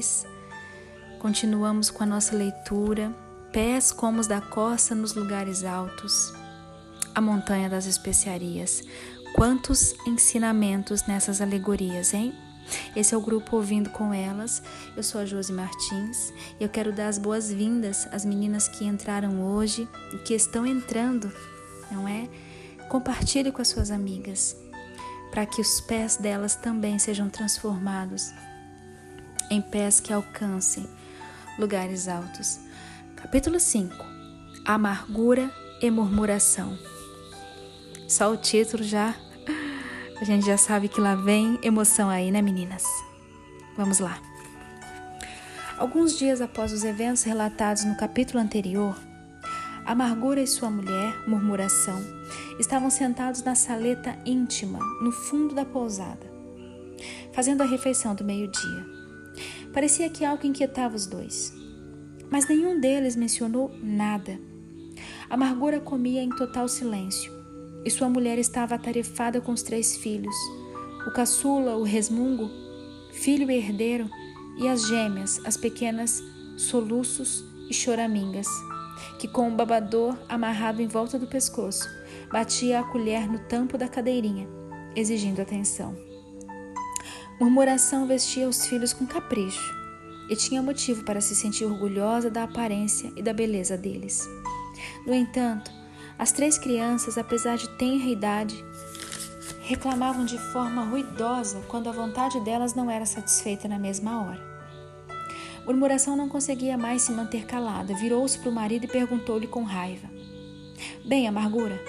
2. Continuamos com a nossa leitura. Pés como os da costa nos lugares altos. A montanha das especiarias. Quantos ensinamentos nessas alegorias, hein? Esse é o grupo Ouvindo com Elas. Eu sou a Josi Martins e eu quero dar as boas-vindas às meninas que entraram hoje e que estão entrando, não é? Compartilhe com as suas amigas, para que os pés delas também sejam transformados em pés que alcancem lugares altos. Capítulo 5 Amargura e murmuração. Só o título já a gente já sabe que lá vem emoção aí, né, meninas? Vamos lá. Alguns dias após os eventos relatados no capítulo anterior, Amargura e sua mulher, Murmuração, estavam sentados na saleta íntima, no fundo da pousada, fazendo a refeição do meio-dia. Parecia que algo inquietava os dois, mas nenhum deles mencionou nada. Amargura comia em total silêncio, e sua mulher estava atarefada com os três filhos: o caçula, o resmungo, filho e herdeiro, e as gêmeas, as pequenas soluços e choramingas, que com o babador amarrado em volta do pescoço, batia a colher no tampo da cadeirinha, exigindo atenção. Murmuração vestia os filhos com capricho e tinha motivo para se sentir orgulhosa da aparência e da beleza deles. No entanto, as três crianças, apesar de tenra idade, reclamavam de forma ruidosa quando a vontade delas não era satisfeita na mesma hora. Murmuração não conseguia mais se manter calada, virou-se para o marido e perguntou-lhe com raiva: Bem, Amargura,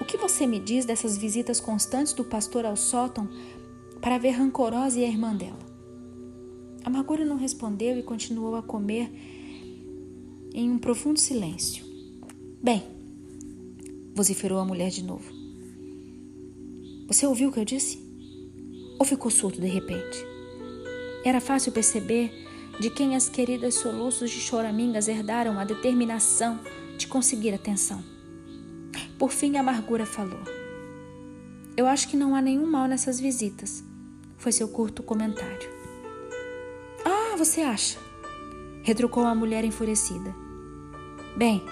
o que você me diz dessas visitas constantes do pastor ao sótão para ver rancorosa e a irmã dela? Amargura não respondeu e continuou a comer em um profundo silêncio. Bem, vociferou a mulher de novo. Você ouviu o que eu disse? Ou ficou surdo de repente? Era fácil perceber de quem as queridas soluços de choramingas herdaram a determinação de conseguir atenção. Por fim, a amargura falou: Eu acho que não há nenhum mal nessas visitas, foi seu curto comentário. Ah, você acha? retrucou a mulher enfurecida. Bem,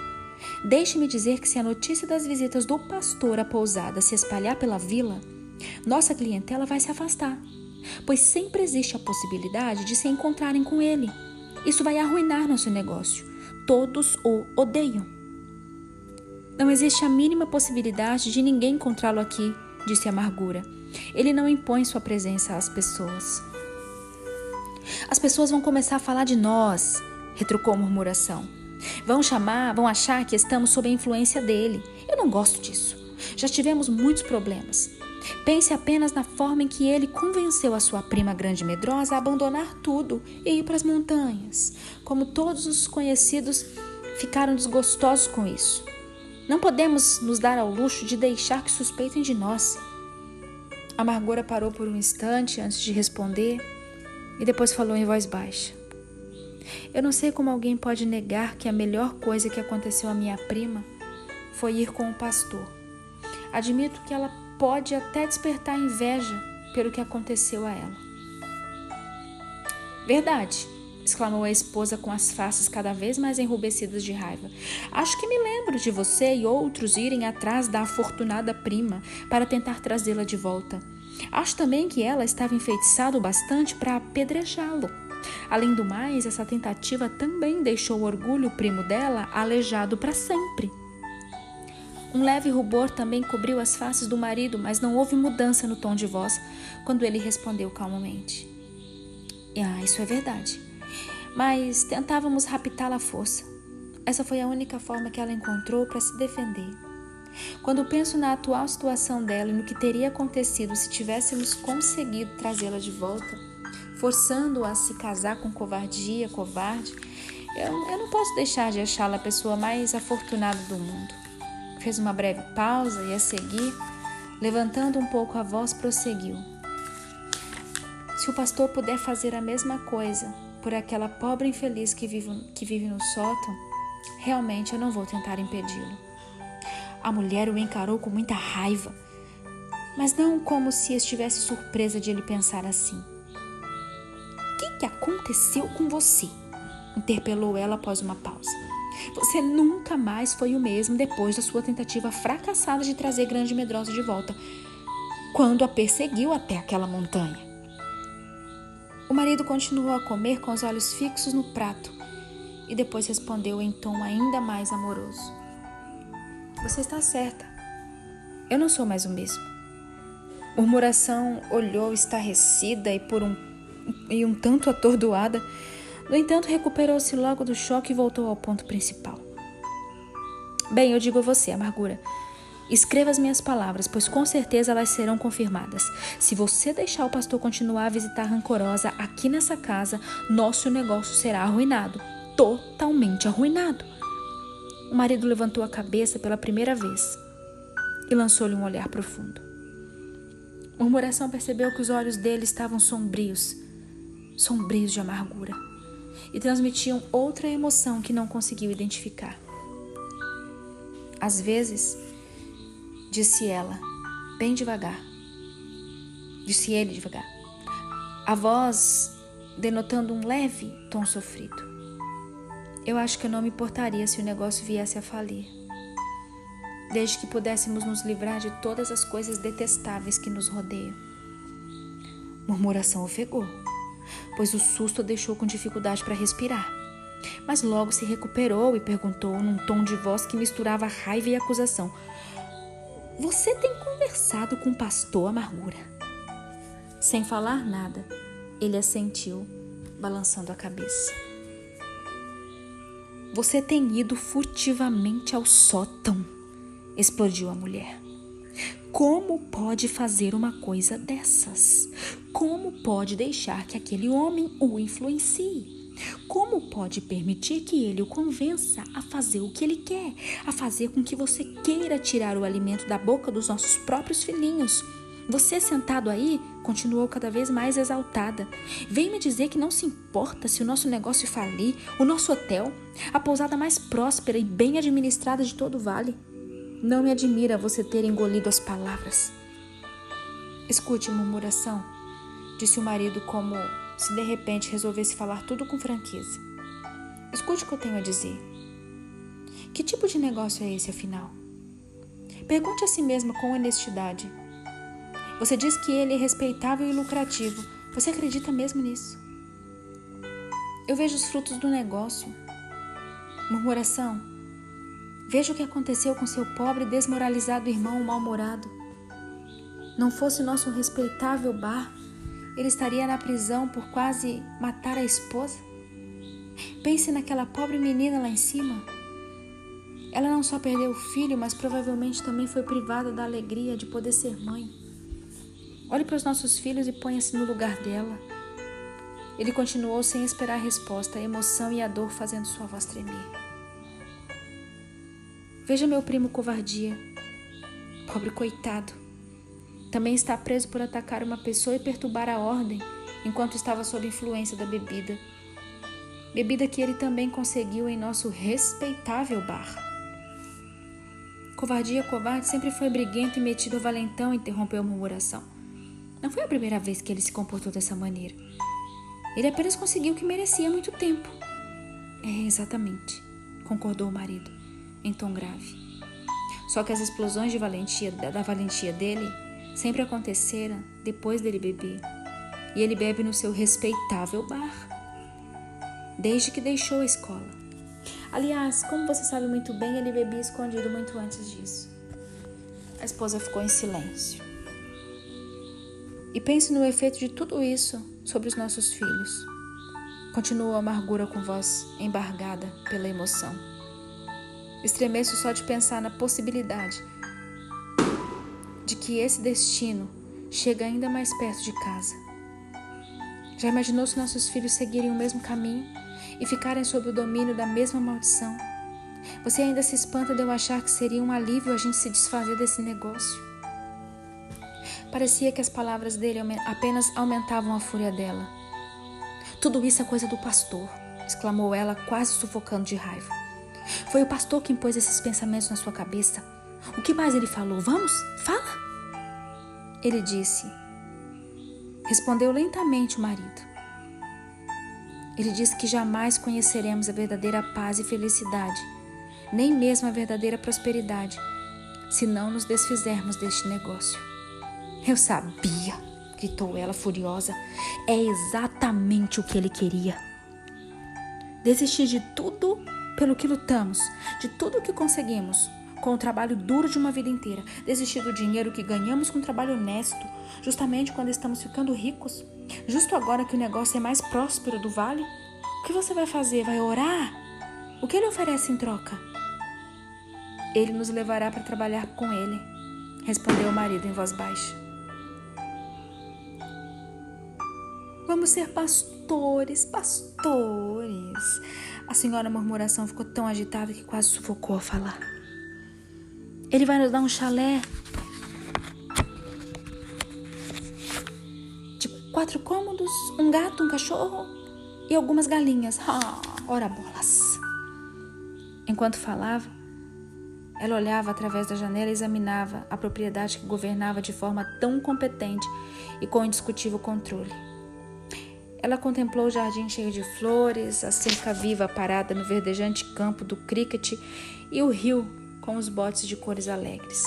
Deixe-me dizer que se a notícia das visitas do pastor à pousada se espalhar pela vila, nossa clientela vai se afastar, pois sempre existe a possibilidade de se encontrarem com ele. Isso vai arruinar nosso negócio. Todos o odeiam. Não existe a mínima possibilidade de ninguém encontrá-lo aqui, disse Amargura. Ele não impõe sua presença às pessoas. As pessoas vão começar a falar de nós, retrucou murmuração. Vão chamar, vão achar que estamos sob a influência dele. Eu não gosto disso. Já tivemos muitos problemas. Pense apenas na forma em que ele convenceu a sua prima grande medrosa a abandonar tudo e ir para as montanhas. Como todos os conhecidos ficaram desgostosos com isso. Não podemos nos dar ao luxo de deixar que suspeitem de nós. Amargura parou por um instante antes de responder e depois falou em voz baixa. Eu não sei como alguém pode negar que a melhor coisa que aconteceu à minha prima foi ir com o pastor. Admito que ela pode até despertar inveja pelo que aconteceu a ela. Verdade, exclamou a esposa com as faces cada vez mais enrubescidas de raiva. Acho que me lembro de você e outros irem atrás da afortunada prima para tentar trazê-la de volta. Acho também que ela estava enfeitiçada o bastante para apedrejá-lo. Além do mais, essa tentativa também deixou o orgulho primo dela aleijado para sempre. Um leve rubor também cobriu as faces do marido, mas não houve mudança no tom de voz quando ele respondeu calmamente. Ah, isso é verdade. Mas tentávamos raptá-la à força. Essa foi a única forma que ela encontrou para se defender. Quando penso na atual situação dela e no que teria acontecido se tivéssemos conseguido trazê-la de volta, forçando-a a se casar com covardia, covarde, eu, eu não posso deixar de achá-la a pessoa mais afortunada do mundo. Fez uma breve pausa e a seguir, levantando um pouco a voz, prosseguiu. Se o pastor puder fazer a mesma coisa por aquela pobre infeliz que vive, que vive no sótão, realmente eu não vou tentar impedi-lo. A mulher o encarou com muita raiva, mas não como se estivesse surpresa de ele pensar assim que aconteceu com você? interpelou ela após uma pausa. Você nunca mais foi o mesmo depois da sua tentativa fracassada de trazer Grande Medrosa de volta, quando a perseguiu até aquela montanha. O marido continuou a comer com os olhos fixos no prato e depois respondeu em tom ainda mais amoroso: Você está certa. Eu não sou mais o mesmo. Murmuração olhou estarrecida e por um e um tanto atordoada no entanto, recuperou-se logo do choque e voltou ao ponto principal. Bem, eu digo a você, amargura. Escreva as minhas palavras, pois com certeza elas serão confirmadas. Se você deixar o pastor continuar a visitar rancorosa aqui nessa casa, nosso negócio será arruinado totalmente arruinado. O marido levantou a cabeça pela primeira vez e lançou-lhe um olhar profundo. Murmuração percebeu que os olhos dele estavam sombrios, sombrios de amargura e transmitiam outra emoção que não conseguiu identificar. Às vezes, disse ela, bem devagar, disse ele devagar, a voz denotando um leve tom sofrido. Eu acho que eu não me importaria se o negócio viesse a falir, desde que pudéssemos nos livrar de todas as coisas detestáveis que nos rodeiam. Murmuração ofegou pois o susto a deixou com dificuldade para respirar. Mas logo se recuperou e perguntou num tom de voz que misturava raiva e acusação: Você tem conversado com o pastor Amargura? Sem falar nada, ele assentiu, balançando a cabeça. Você tem ido furtivamente ao sótão, explodiu a mulher. Como pode fazer uma coisa dessas? Como pode deixar que aquele homem o influencie? Como pode permitir que ele o convença a fazer o que ele quer, a fazer com que você queira tirar o alimento da boca dos nossos próprios filhinhos? Você sentado aí continuou cada vez mais exaltada. Vem me dizer que não se importa se o nosso negócio falir, o nosso hotel, a pousada mais próspera e bem administrada de todo o vale. Não me admira você ter engolido as palavras. Escute, murmuração, disse o marido, como se de repente resolvesse falar tudo com franqueza. Escute o que eu tenho a dizer. Que tipo de negócio é esse, afinal? Pergunte a si mesma com honestidade. Você diz que ele é respeitável e lucrativo. Você acredita mesmo nisso? Eu vejo os frutos do negócio. Murmuração, Veja o que aconteceu com seu pobre, desmoralizado irmão mal-humorado. Não fosse nosso respeitável bar, ele estaria na prisão por quase matar a esposa. Pense naquela pobre menina lá em cima. Ela não só perdeu o filho, mas provavelmente também foi privada da alegria de poder ser mãe. Olhe para os nossos filhos e ponha-se no lugar dela. Ele continuou sem esperar a resposta, a emoção e a dor fazendo sua voz tremer. Veja meu primo covardia. Pobre coitado. Também está preso por atacar uma pessoa e perturbar a ordem enquanto estava sob influência da bebida. Bebida que ele também conseguiu em nosso respeitável bar. Covardia, covarde, sempre foi briguento e metido a valentão, interrompeu a murmuração. Não foi a primeira vez que ele se comportou dessa maneira. Ele apenas conseguiu o que merecia há muito tempo. É, exatamente, concordou o marido em tom grave. Só que as explosões de valentia, da valentia dele sempre aconteceram depois dele beber. E ele bebe no seu respeitável bar, desde que deixou a escola. Aliás, como você sabe muito bem, ele bebia escondido muito antes disso. A esposa ficou em silêncio. E pense no efeito de tudo isso sobre os nossos filhos. Continuou a amargura com voz embargada pela emoção. Estremeço só de pensar na possibilidade de que esse destino chega ainda mais perto de casa. Já imaginou se nossos filhos seguirem o mesmo caminho e ficarem sob o domínio da mesma maldição? Você ainda se espanta de eu achar que seria um alívio a gente se desfazer desse negócio? Parecia que as palavras dele apenas aumentavam a fúria dela. Tudo isso é coisa do pastor, exclamou ela, quase sufocando de raiva. Foi o pastor que impôs esses pensamentos na sua cabeça. O que mais ele falou? Vamos, fala. Ele disse. Respondeu lentamente o marido. Ele diz que jamais conheceremos a verdadeira paz e felicidade, nem mesmo a verdadeira prosperidade, se não nos desfizermos deste negócio. Eu sabia, gritou ela furiosa. É exatamente o que ele queria. Desistir de tudo pelo que lutamos, de tudo o que conseguimos, com o trabalho duro de uma vida inteira, desistir do dinheiro que ganhamos com um trabalho honesto, justamente quando estamos ficando ricos, justo agora que o negócio é mais próspero do vale? O que você vai fazer? Vai orar? O que ele oferece em troca? Ele nos levará para trabalhar com ele, respondeu o marido em voz baixa. Vamos ser pastores, pastores. A senhora murmuração ficou tão agitada que quase sufocou a falar. Ele vai nos dar um chalé de quatro cômodos, um gato, um cachorro e algumas galinhas. Ah, ora bolas. Enquanto falava, ela olhava através da janela e examinava a propriedade que governava de forma tão competente e com indiscutível controle. Ela contemplou o jardim cheio de flores, a cerca viva parada no verdejante campo do cricket e o rio com os botes de cores alegres.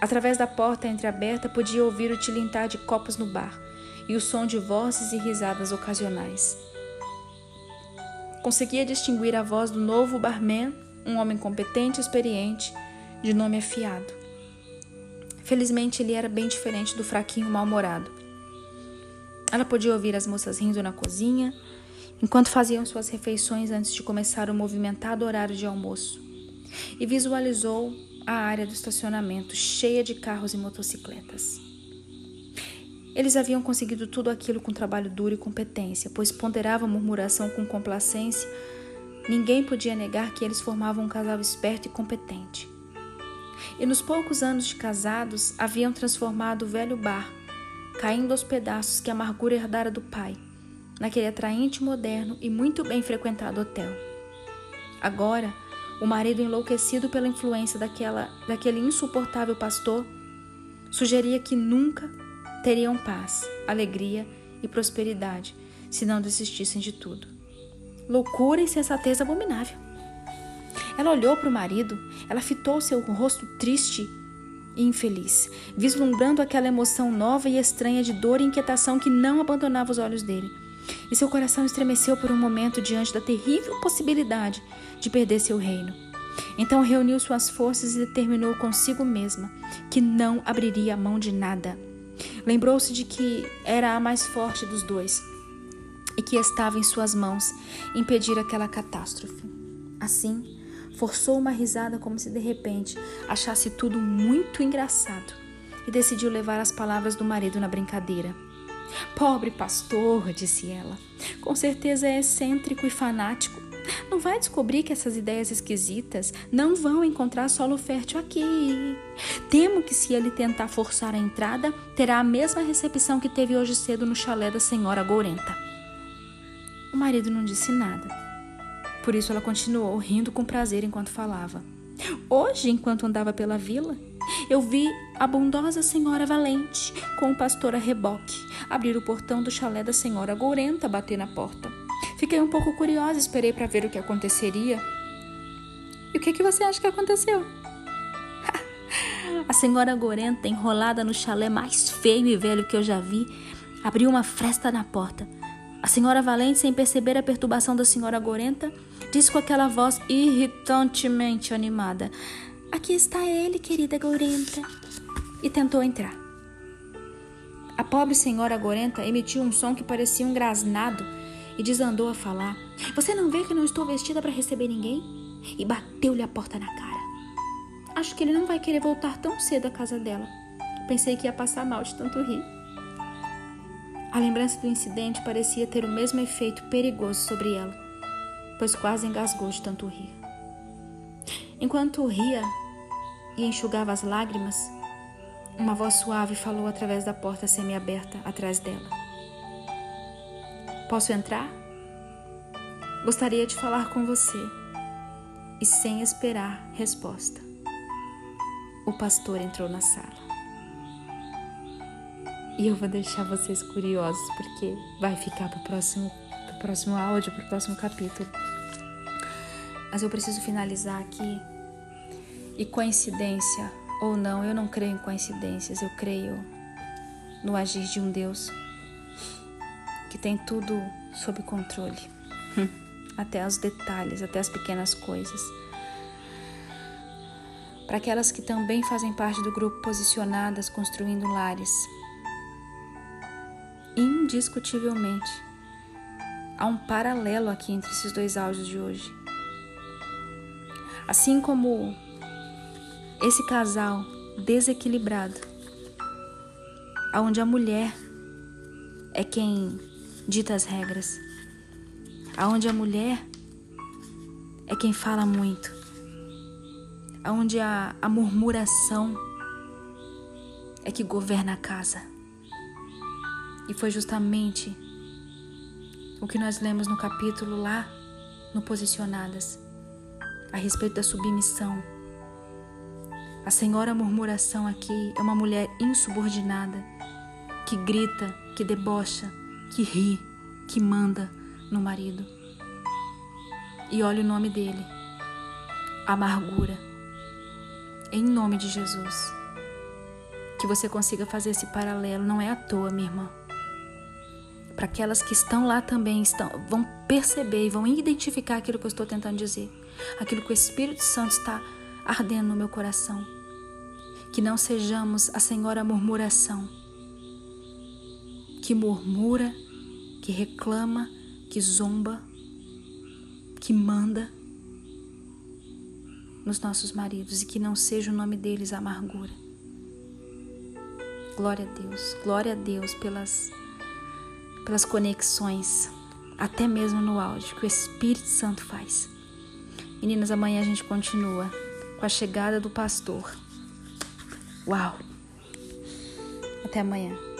Através da porta entreaberta podia ouvir o tilintar de copos no bar e o som de vozes e risadas ocasionais. Conseguia distinguir a voz do novo barman, um homem competente e experiente, de nome afiado. Felizmente ele era bem diferente do fraquinho mal-humorado. Ela podia ouvir as moças rindo na cozinha, enquanto faziam suas refeições antes de começar o movimentado horário de almoço e visualizou a área do estacionamento cheia de carros e motocicletas. Eles haviam conseguido tudo aquilo com trabalho duro e competência, pois ponderava a murmuração com complacência. Ninguém podia negar que eles formavam um casal esperto e competente. E nos poucos anos de casados, haviam transformado o velho bar, caindo aos pedaços que a amargura herdara do pai, naquele atraente, moderno e muito bem frequentado hotel. Agora, o marido, enlouquecido pela influência daquela, daquele insuportável pastor, sugeria que nunca teriam paz, alegria e prosperidade se não desistissem de tudo. Loucura e sensatez abominável. Ela olhou para o marido, ela fitou seu rosto triste e infeliz, vislumbrando aquela emoção nova e estranha de dor e inquietação que não abandonava os olhos dele e seu coração estremeceu por um momento diante da terrível possibilidade de perder seu reino. Então reuniu suas forças e determinou consigo mesma que não abriria a mão de nada. Lembrou-se de que era a mais forte dos dois e que estava em suas mãos impedir aquela catástrofe. Assim, forçou uma risada como se de repente achasse tudo muito engraçado e decidiu levar as palavras do marido na brincadeira. Pobre pastor, disse ela, com certeza é excêntrico e fanático. Não vai descobrir que essas ideias esquisitas não vão encontrar solo fértil aqui. Temo que se ele tentar forçar a entrada, terá a mesma recepção que teve hoje cedo no chalé da senhora Gourenta. O marido não disse nada. Por isso ela continuou rindo com prazer enquanto falava. Hoje, enquanto andava pela vila, eu vi a bondosa senhora Valente com o pastor a reboque abrir o portão do chalé da senhora Gourenta bater na porta. Fiquei um pouco curiosa, esperei para ver o que aconteceria. E o que, que você acha que aconteceu? a senhora Gourenta, enrolada no chalé mais feio e velho que eu já vi, abriu uma fresta na porta. A senhora Valente, sem perceber a perturbação da senhora Gorenta, disse com aquela voz irritantemente animada: Aqui está ele, querida Gorenta. E tentou entrar. A pobre senhora Gorenta emitiu um som que parecia um grasnado e desandou a falar: Você não vê que não estou vestida para receber ninguém? E bateu-lhe a porta na cara. Acho que ele não vai querer voltar tão cedo à casa dela. Pensei que ia passar mal de tanto rir. A lembrança do incidente parecia ter o mesmo efeito perigoso sobre ela, pois quase engasgou de tanto rir. Enquanto ria e enxugava as lágrimas, uma voz suave falou através da porta semiaberta atrás dela. Posso entrar? Gostaria de falar com você. E sem esperar resposta, o pastor entrou na sala. E eu vou deixar vocês curiosos porque vai ficar para o próximo pro próximo áudio, pro próximo capítulo. Mas eu preciso finalizar aqui. E coincidência ou não, eu não creio em coincidências, eu creio no agir de um Deus que tem tudo sob controle, até os detalhes, até as pequenas coisas. Para aquelas que também fazem parte do grupo Posicionadas Construindo Lares, indiscutivelmente há um paralelo aqui entre esses dois áudios de hoje. Assim como esse casal desequilibrado, onde a mulher é quem dita as regras, aonde a mulher é quem fala muito, aonde a, a murmuração é que governa a casa. E foi justamente o que nós lemos no capítulo lá no Posicionadas, a respeito da submissão. A senhora murmuração aqui é uma mulher insubordinada, que grita, que debocha, que ri, que manda no marido. E olha o nome dele: amargura. Em nome de Jesus. Que você consiga fazer esse paralelo, não é à toa, minha irmã. Para aquelas que estão lá também estão, vão perceber e vão identificar aquilo que eu estou tentando dizer, aquilo que o Espírito Santo está ardendo no meu coração. Que não sejamos a Senhora murmuração, que murmura, que reclama, que zomba, que manda nos nossos maridos e que não seja o nome deles amargura. Glória a Deus, glória a Deus pelas, pelas conexões, até mesmo no áudio, que o Espírito Santo faz. Meninas, amanhã a gente continua com a chegada do pastor. Uau! Até amanhã.